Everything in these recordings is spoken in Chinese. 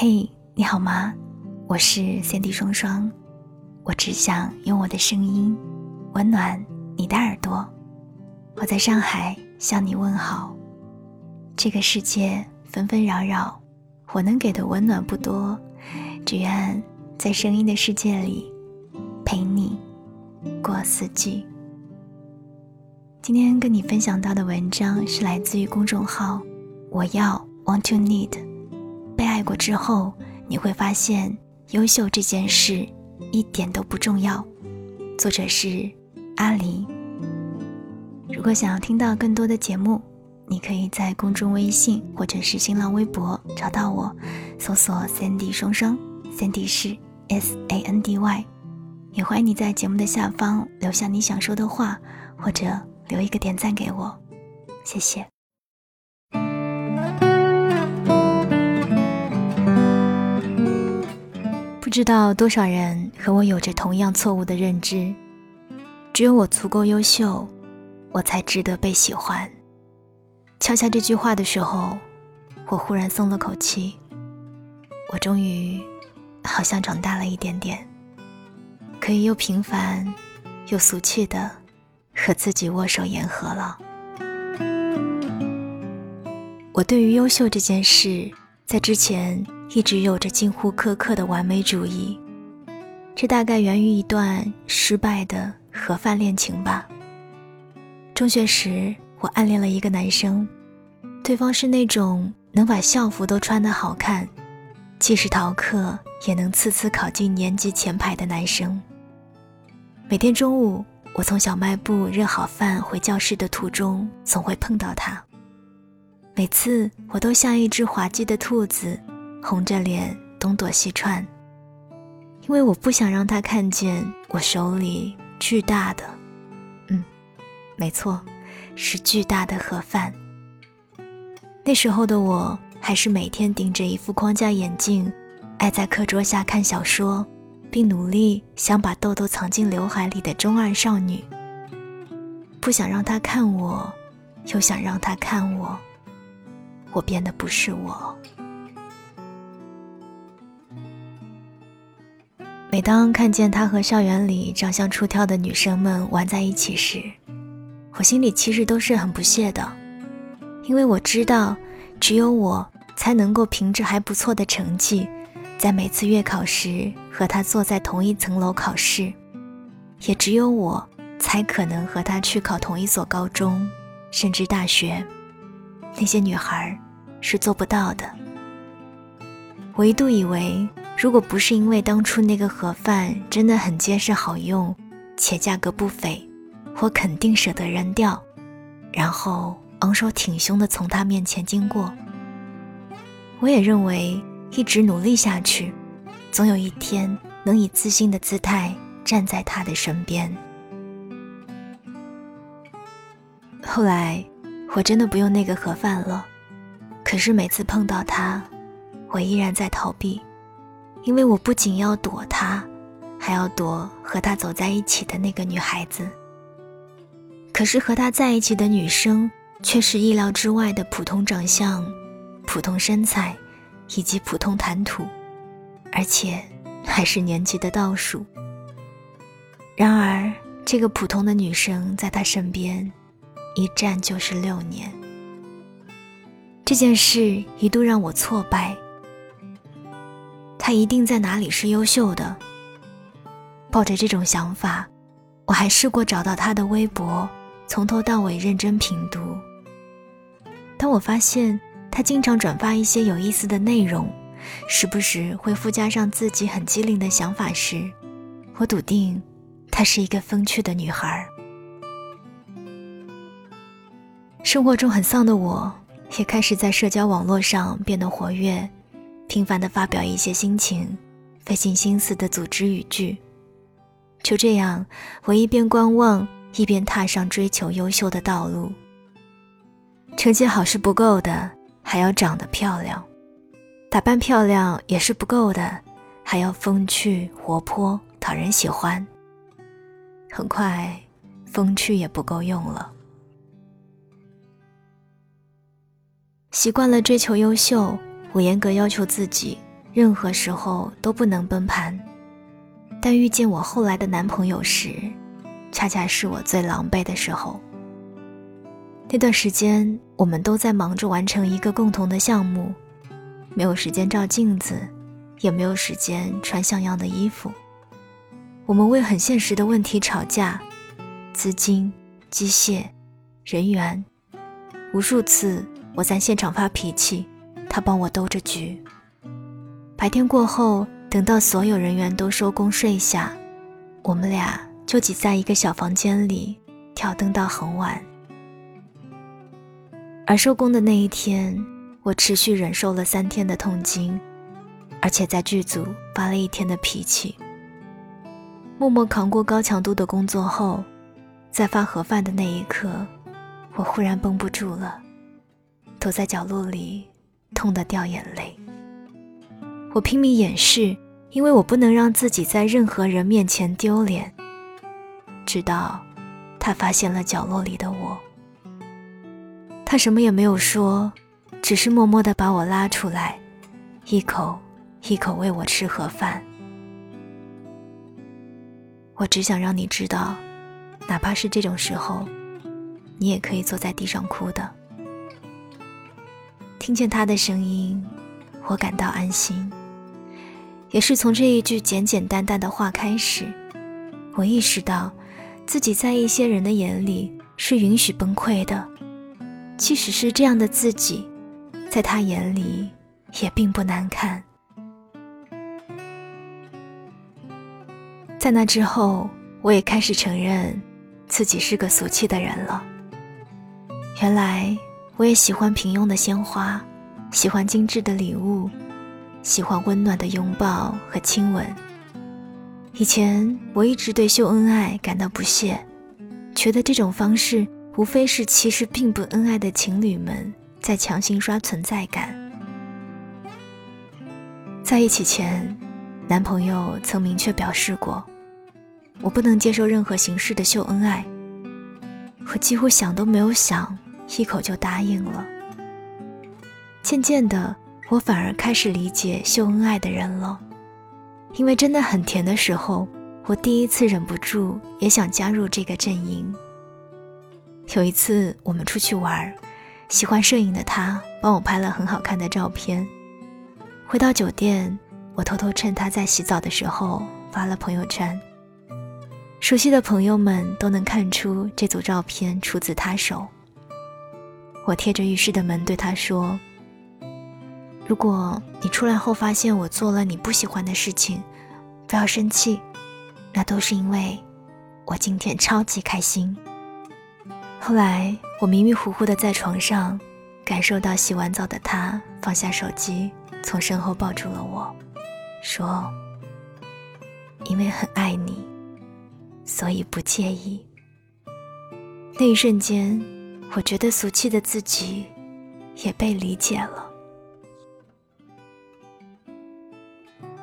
嘿，你好吗？我是三 D 双双，我只想用我的声音温暖你的耳朵。我在上海向你问好。这个世界纷纷扰扰，我能给的温暖不多，只愿在声音的世界里陪你过四季。今天跟你分享到的文章是来自于公众号“我要 Want to Need”。被爱过之后，你会发现优秀这件事一点都不重要。作者是阿离。如果想要听到更多的节目，你可以在公众微信或者是新浪微博找到我，搜索 “Sandy 双双 ”，Sandy 是 S A N D Y。也欢迎你在节目的下方留下你想说的话，或者留一个点赞给我，谢谢。不知道多少人和我有着同样错误的认知，只有我足够优秀，我才值得被喜欢。敲下这句话的时候，我忽然松了口气，我终于好像长大了一点点，可以又平凡又俗气的和自己握手言和了。我对于优秀这件事，在之前。一直有着近乎苛刻的完美主义，这大概源于一段失败的盒饭恋情吧。中学时，我暗恋了一个男生，对方是那种能把校服都穿得好看，即使逃课也能次次考进年级前排的男生。每天中午，我从小卖部热好饭回教室的途中，总会碰到他。每次，我都像一只滑稽的兔子。红着脸东躲西窜，因为我不想让他看见我手里巨大的，嗯，没错，是巨大的盒饭。那时候的我还是每天顶着一副框架眼镜，爱在课桌下看小说，并努力想把痘痘藏进刘海里的中二少女。不想让他看我，又想让他看我，我变得不是我。每当看见他和校园里长相出挑的女生们玩在一起时，我心里其实都是很不屑的，因为我知道，只有我才能够凭着还不错的成绩，在每次月考时和他坐在同一层楼考试，也只有我才可能和他去考同一所高中，甚至大学。那些女孩是做不到的。我一度以为。如果不是因为当初那个盒饭真的很结实好用，且价格不菲，我肯定舍得扔掉，然后昂首挺胸地从他面前经过。我也认为一直努力下去，总有一天能以自信的姿态站在他的身边。后来，我真的不用那个盒饭了，可是每次碰到他，我依然在逃避。因为我不仅要躲他，还要躲和他走在一起的那个女孩子。可是和他在一起的女生却是意料之外的普通长相、普通身材，以及普通谈吐，而且还是年级的倒数。然而，这个普通的女生在他身边，一站就是六年。这件事一度让我挫败。他一定在哪里是优秀的。抱着这种想法，我还试过找到他的微博，从头到尾认真品读。当我发现他经常转发一些有意思的内容，时不时会附加上自己很机灵的想法时，我笃定她是一个风趣的女孩。生活中很丧的我，也开始在社交网络上变得活跃。频繁地发表一些心情，费尽心思地组织语句。就这样，我一边观望，一边踏上追求优秀的道路。成绩好是不够的，还要长得漂亮；打扮漂亮也是不够的，还要风趣活泼，讨人喜欢。很快，风趣也不够用了。习惯了追求优秀。我严格要求自己，任何时候都不能崩盘，但遇见我后来的男朋友时，恰恰是我最狼狈的时候。那段时间，我们都在忙着完成一个共同的项目，没有时间照镜子，也没有时间穿像样的衣服。我们为很现实的问题吵架，资金、机械、人员，无数次我在现场发脾气，他帮我兜着局。白天过后，等到所有人员都收工睡下，我们俩就挤在一个小房间里挑灯到很晚。而收工的那一天，我持续忍受了三天的痛经，而且在剧组发了一天的脾气。默默扛过高强度的工作后，在发盒饭的那一刻，我忽然绷不住了，躲在角落里，痛得掉眼泪。我拼命掩饰，因为我不能让自己在任何人面前丢脸。直到他发现了角落里的我。他什么也没有说，只是默默地把我拉出来，一口一口喂我吃盒饭。我只想让你知道，哪怕是这种时候，你也可以坐在地上哭的。听见他的声音，我感到安心。也是从这一句简简单单的话开始，我意识到，自己在一些人的眼里是允许崩溃的。即使是这样的自己，在他眼里也并不难看。在那之后，我也开始承认自己是个俗气的人了。原来，我也喜欢平庸的鲜花，喜欢精致的礼物，喜欢温暖的拥抱和亲吻。以前，我一直对秀恩爱感到不屑，觉得这种方式。无非是其实并不恩爱的情侣们在强行刷存在感。在一起前，男朋友曾明确表示过，我不能接受任何形式的秀恩爱。我几乎想都没有想，一口就答应了。渐渐的，我反而开始理解秀恩爱的人了，因为真的很甜的时候，我第一次忍不住也想加入这个阵营。有一次我们出去玩，喜欢摄影的他帮我拍了很好看的照片。回到酒店，我偷偷趁他在洗澡的时候发了朋友圈。熟悉的朋友们都能看出这组照片出自他手。我贴着浴室的门对他说：“如果你出来后发现我做了你不喜欢的事情，不要生气，那都是因为我今天超级开心。”后来，我迷迷糊糊的在床上，感受到洗完澡的他放下手机，从身后抱住了我，说：“因为很爱你，所以不介意。”那一瞬间，我觉得俗气的自己也被理解了。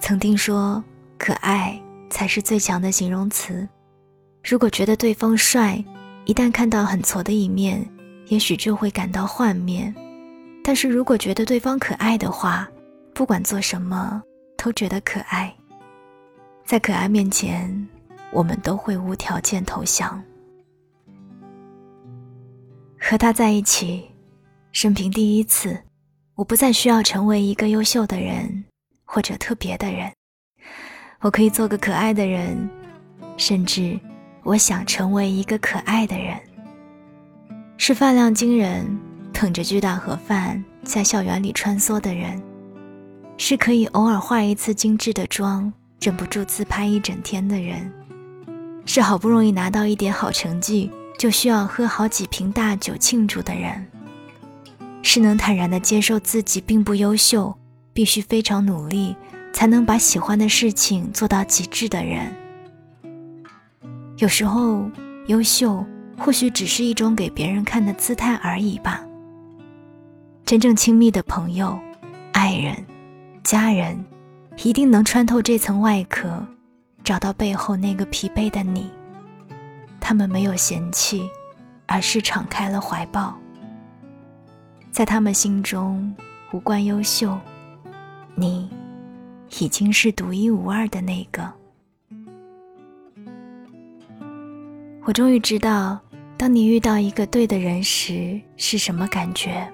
曾听说，可爱才是最强的形容词。如果觉得对方帅，一旦看到很挫的一面，也许就会感到幻灭；但是如果觉得对方可爱的话，不管做什么都觉得可爱。在可爱面前，我们都会无条件投降。和他在一起，生平第一次，我不再需要成为一个优秀的人或者特别的人，我可以做个可爱的人，甚至。我想成为一个可爱的人，是饭量惊人、捧着巨大盒饭在校园里穿梭的人，是可以偶尔化一次精致的妆，忍不住自拍一整天的人，是好不容易拿到一点好成绩就需要喝好几瓶大酒庆祝的人，是能坦然地接受自己并不优秀，必须非常努力才能把喜欢的事情做到极致的人。有时候，优秀或许只是一种给别人看的姿态而已吧。真正亲密的朋友、爱人、家人，一定能穿透这层外壳，找到背后那个疲惫的你。他们没有嫌弃，而是敞开了怀抱。在他们心中，无关优秀，你已经是独一无二的那个。我终于知道，当你遇到一个对的人时是什么感觉。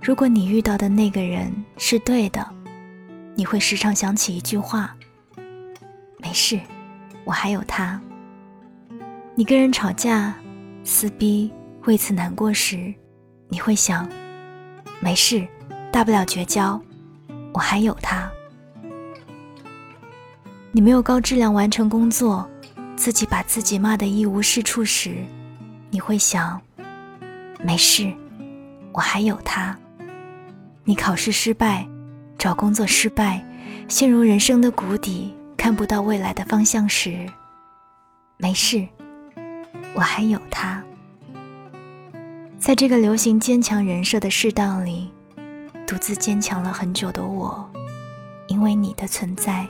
如果你遇到的那个人是对的，你会时常想起一句话：“没事，我还有他。”你跟人吵架、撕逼，为此难过时，你会想：“没事，大不了绝交，我还有他。”你没有高质量完成工作，自己把自己骂得一无是处时，你会想：没事，我还有他。你考试失败，找工作失败，陷入人生的谷底，看不到未来的方向时，没事，我还有他。在这个流行坚强人设的世道里，独自坚强了很久的我，因为你的存在。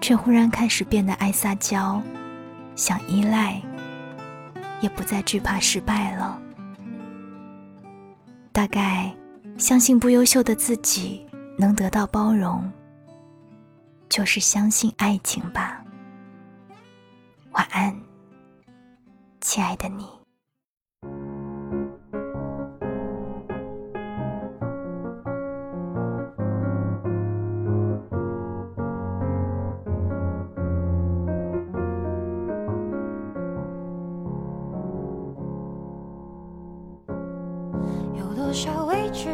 却忽然开始变得爱撒娇，想依赖，也不再惧怕失败了。大概相信不优秀的自己能得到包容，就是相信爱情吧。晚安，亲爱的你。有多少未知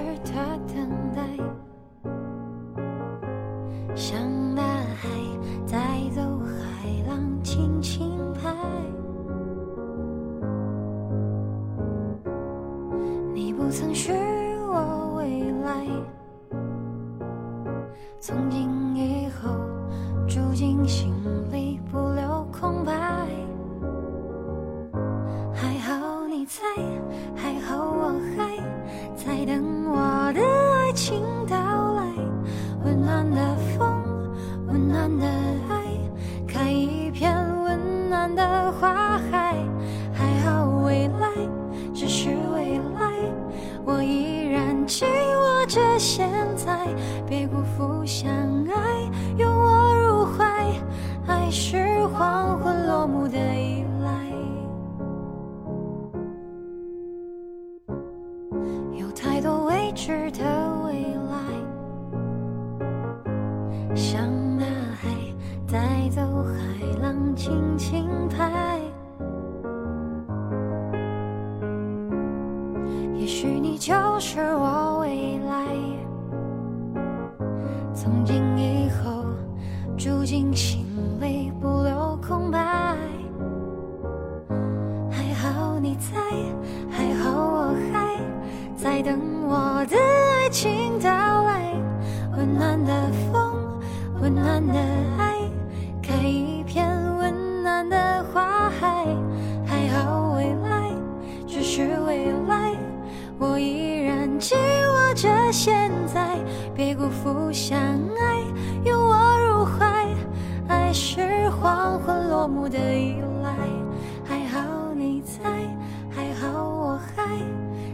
曾经现在，别辜负相爱，拥我入怀。爱是黄昏落幕的依赖。有太多未知的未来，像大海带走海浪，轻轻拍。也许你就是我未来，从今以后住进心里，不留空白。还好你在，还好我还在等。我的爱情别辜负相爱，拥我入怀。爱是黄昏落幕的依赖，还好你在，还好我还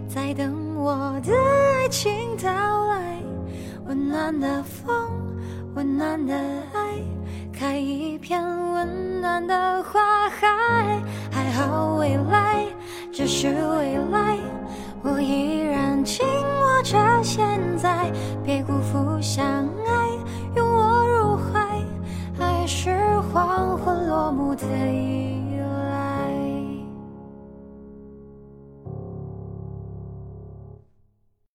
在等。我的爱情到来，温暖的风，温暖的爱，开一片温暖的花海。还好未来只是未来，我依然期待着现在，别辜负相爱，拥我入怀。爱是黄昏落幕的。